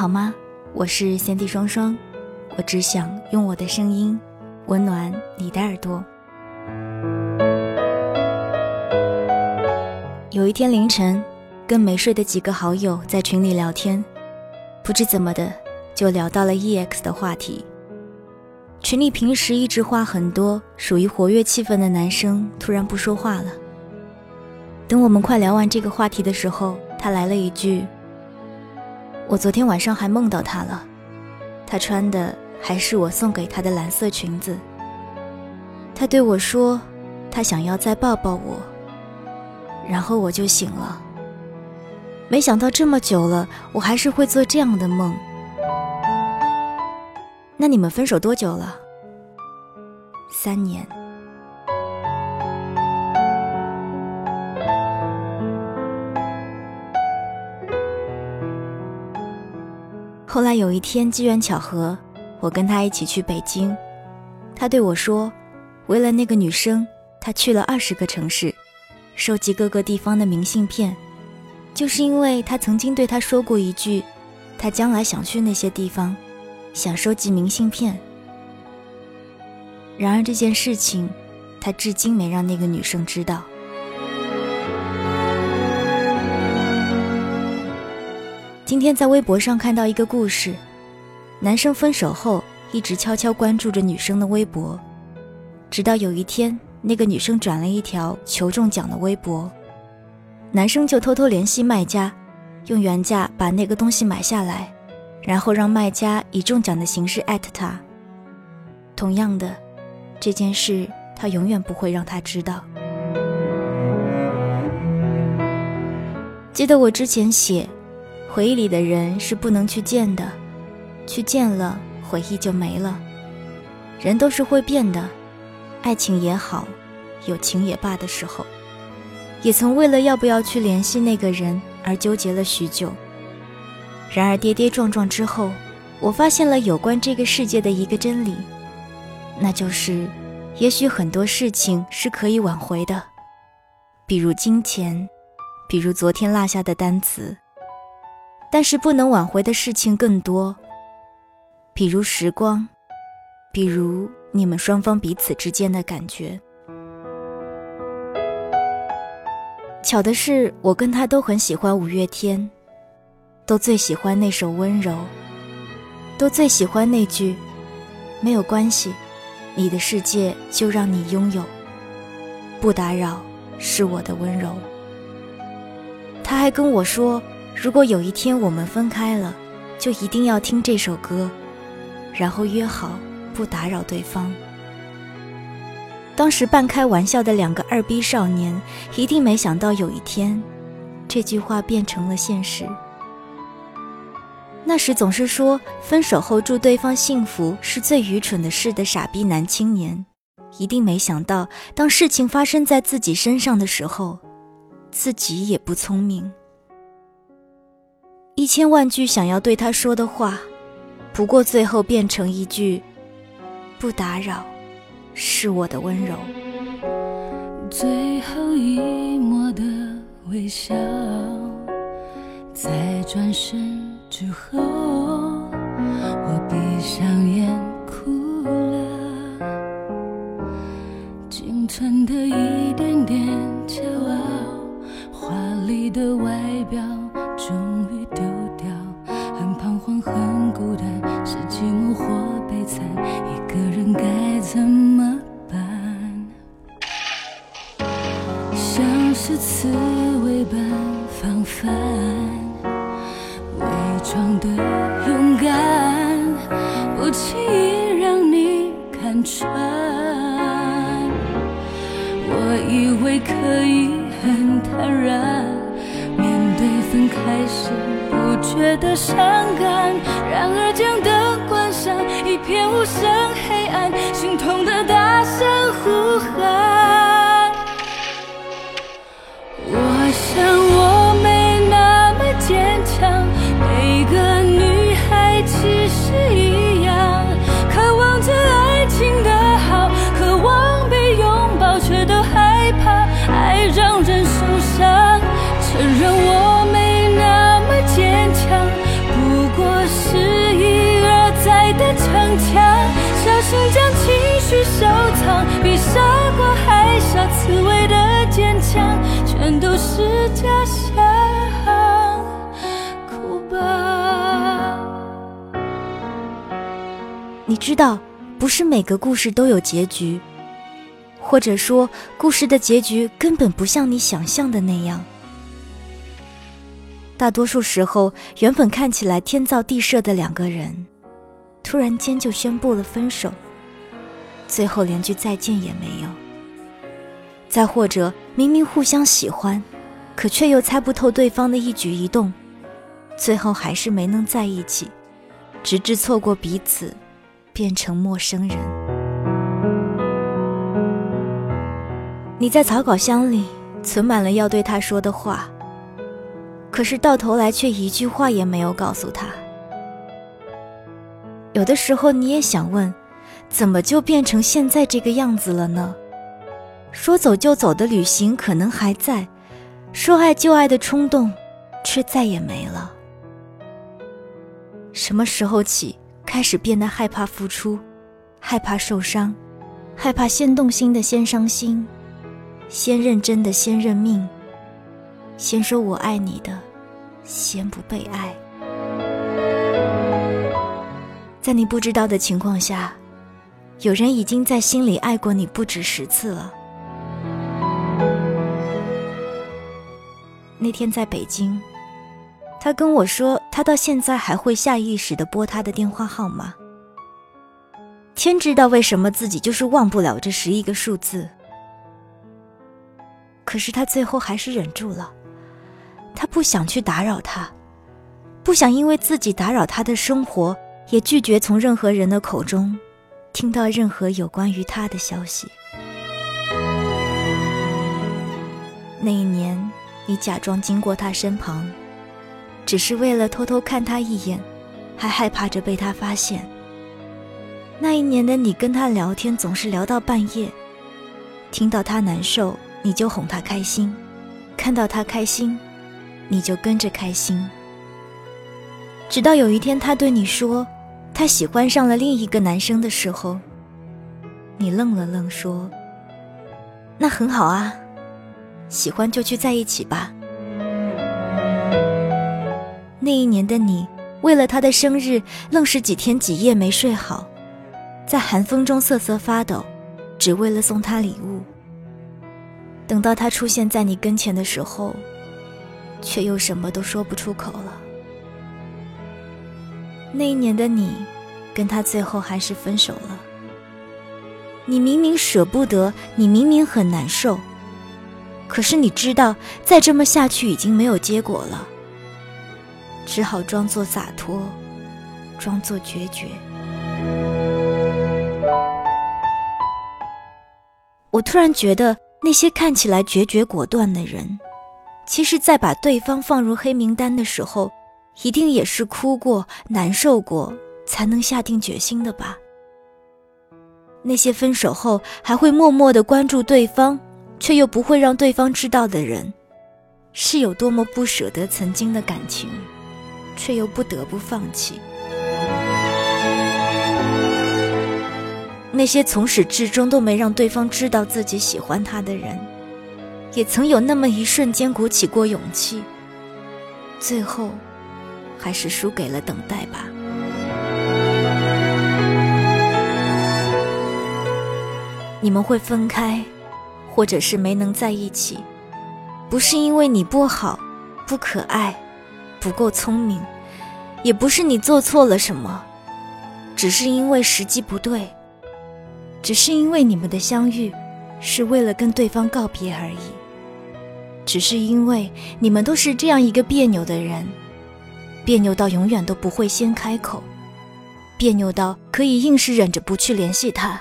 好吗？我是贤弟双双，我只想用我的声音温暖你的耳朵。有一天凌晨，跟没睡的几个好友在群里聊天，不知怎么的就聊到了 EX 的话题。群里平时一直话很多、属于活跃气氛的男生突然不说话了。等我们快聊完这个话题的时候，他来了一句。我昨天晚上还梦到他了，他穿的还是我送给他的蓝色裙子。他对我说，他想要再抱抱我，然后我就醒了。没想到这么久了，我还是会做这样的梦。那你们分手多久了？三年。后来有一天机缘巧合，我跟他一起去北京。他对我说，为了那个女生，他去了二十个城市，收集各个地方的明信片，就是因为他曾经对他说过一句，他将来想去那些地方，想收集明信片。然而这件事情，他至今没让那个女生知道。今天在微博上看到一个故事，男生分手后一直悄悄关注着女生的微博，直到有一天那个女生转了一条求中奖的微博，男生就偷偷联系卖家，用原价把那个东西买下来，然后让卖家以中奖的形式艾特他。同样的，这件事他永远不会让他知道。记得我之前写。回忆里的人是不能去见的，去见了回忆就没了。人都是会变的，爱情也好，友情也罢的时候，也曾为了要不要去联系那个人而纠结了许久。然而跌跌撞撞之后，我发现了有关这个世界的一个真理，那就是，也许很多事情是可以挽回的，比如金钱，比如昨天落下的单词。但是不能挽回的事情更多，比如时光，比如你们双方彼此之间的感觉。巧的是，我跟他都很喜欢五月天，都最喜欢那首《温柔》，都最喜欢那句“没有关系，你的世界就让你拥有，不打扰是我的温柔。”他还跟我说。如果有一天我们分开了，就一定要听这首歌，然后约好不打扰对方。当时半开玩笑的两个二逼少年，一定没想到有一天，这句话变成了现实。那时总是说分手后祝对方幸福是最愚蠢的事的傻逼男青年，一定没想到，当事情发生在自己身上的时候，自己也不聪明。一千万句想要对他说的话，不过最后变成一句“不打扰”，是我的温柔。最后一抹的微笑，在转身之后，我闭上眼的勇敢，不轻易让你看穿。我以为可以很坦然。面对分开时不觉得伤感，然而将灯关上，一片无声黑暗，心痛的大声呼喊。都是假象。哭吧，你知道，不是每个故事都有结局，或者说，故事的结局根本不像你想象的那样。大多数时候，原本看起来天造地设的两个人，突然间就宣布了分手，最后连句再见也没有。再或者，明明互相喜欢，可却又猜不透对方的一举一动，最后还是没能在一起，直至错过彼此，变成陌生人。你在草稿箱里存满了要对他说的话。可是到头来却一句话也没有告诉他。有的时候你也想问，怎么就变成现在这个样子了呢？说走就走的旅行可能还在，说爱就爱的冲动，却再也没了。什么时候起开始变得害怕付出，害怕受伤，害怕先动心的先伤心，先认真的先认命？先说我爱你的，先不被爱。在你不知道的情况下，有人已经在心里爱过你不止十次了。那天在北京，他跟我说，他到现在还会下意识的拨他的电话号码。天知道为什么自己就是忘不了这十一个数字，可是他最后还是忍住了。他不想去打扰他，不想因为自己打扰他的生活，也拒绝从任何人的口中听到任何有关于他的消息。那一年，你假装经过他身旁，只是为了偷偷看他一眼，还害怕着被他发现。那一年的你跟他聊天总是聊到半夜，听到他难受你就哄他开心，看到他开心。你就跟着开心，直到有一天他对你说，他喜欢上了另一个男生的时候，你愣了愣说：“那很好啊，喜欢就去在一起吧。”那一年的你，为了他的生日，愣是几天几夜没睡好，在寒风中瑟瑟发抖，只为了送他礼物。等到他出现在你跟前的时候。却又什么都说不出口了。那一年的你，跟他最后还是分手了。你明明舍不得，你明明很难受，可是你知道再这么下去已经没有结果了，只好装作洒脱，装作决绝。我突然觉得，那些看起来决绝果断的人。其实，在把对方放入黑名单的时候，一定也是哭过、难受过，才能下定决心的吧？那些分手后还会默默的关注对方，却又不会让对方知道的人，是有多么不舍得曾经的感情，却又不得不放弃。那些从始至终都没让对方知道自己喜欢他的人。也曾有那么一瞬间鼓起过勇气，最后，还是输给了等待吧。你们会分开，或者是没能在一起，不是因为你不好、不可爱、不够聪明，也不是你做错了什么，只是因为时机不对，只是因为你们的相遇，是为了跟对方告别而已。只是因为你们都是这样一个别扭的人，别扭到永远都不会先开口，别扭到可以硬是忍着不去联系他，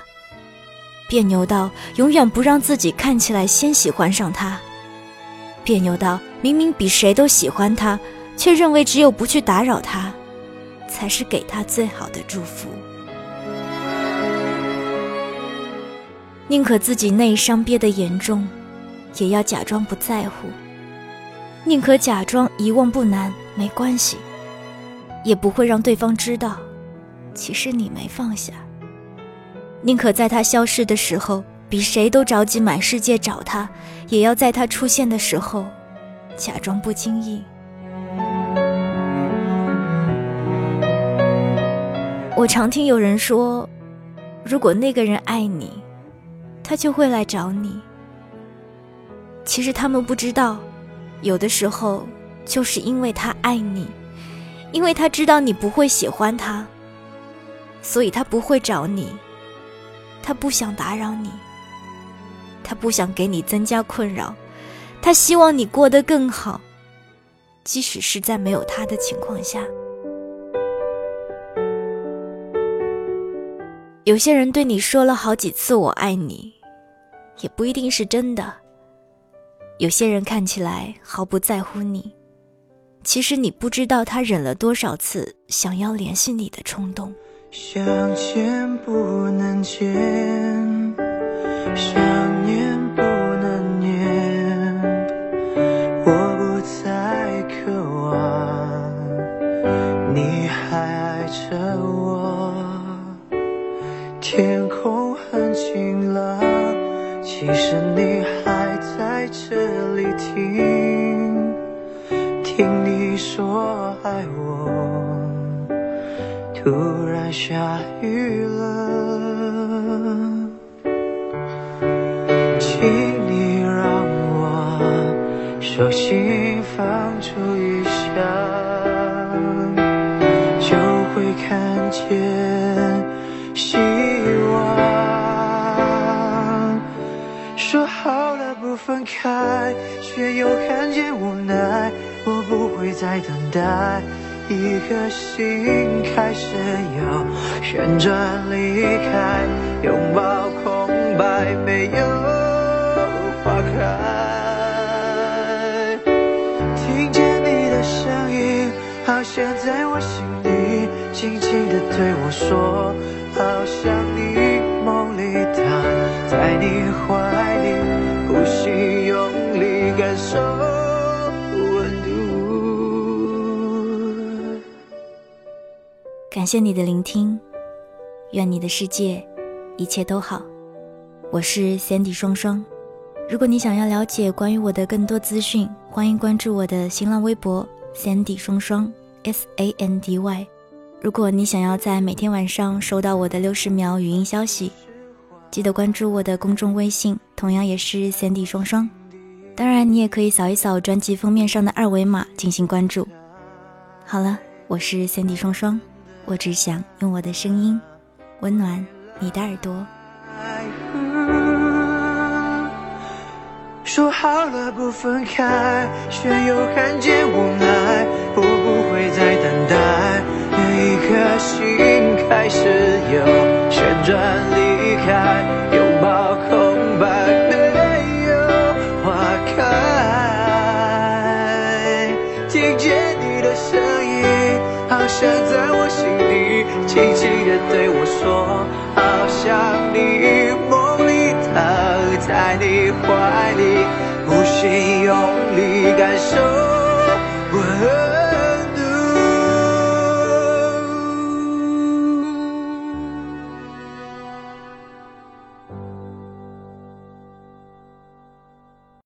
别扭到永远不让自己看起来先喜欢上他，别扭到明明比谁都喜欢他，却认为只有不去打扰他，才是给他最好的祝福。宁可自己内伤憋得严重。也要假装不在乎，宁可假装遗忘不难，没关系，也不会让对方知道，其实你没放下。宁可在他消失的时候，比谁都着急满世界找他，也要在他出现的时候假装不经意。我常听有人说，如果那个人爱你，他就会来找你。其实他们不知道，有的时候就是因为他爱你，因为他知道你不会喜欢他，所以他不会找你。他不想打扰你，他不想给你增加困扰，他希望你过得更好，即使是在没有他的情况下。有些人对你说了好几次“我爱你”，也不一定是真的。有些人看起来毫不在乎你，其实你不知道他忍了多少次想要联系你的冲动。想见不能见，想念不能念，我不再渴望，你还爱着我。天空很晴朗，其实你还在这里听，听你说爱我。突下雨了，请你让我手心放出一下，就会看见希望。说好了不分开，却又看见无奈，我不会再等待。一颗心开始要旋转离开，拥抱空白，没有花开。听见你的声音，好像在我心里轻轻地对我说，好像你梦里躺在你怀感谢你的聆听，愿你的世界一切都好。我是 Sandy 双双。如果你想要了解关于我的更多资讯，欢迎关注我的新浪微博 Sandy 双双 S A N D Y。如果你想要在每天晚上收到我的六十秒语音消息，记得关注我的公众微信，同样也是 Sandy 双双。当然，你也可以扫一扫专辑封面上的二维码进行关注。好了，我是 Sandy 双双。我只想用我的声音温暖你的耳朵。说好了不分开，却又看见无奈。我不会再等待，一颗心开始有旋转离开，拥抱空白，没有花开。听见你的声音，好像在我心。轻轻地对我说，好想你梦里躺在你怀里，无心用力感受。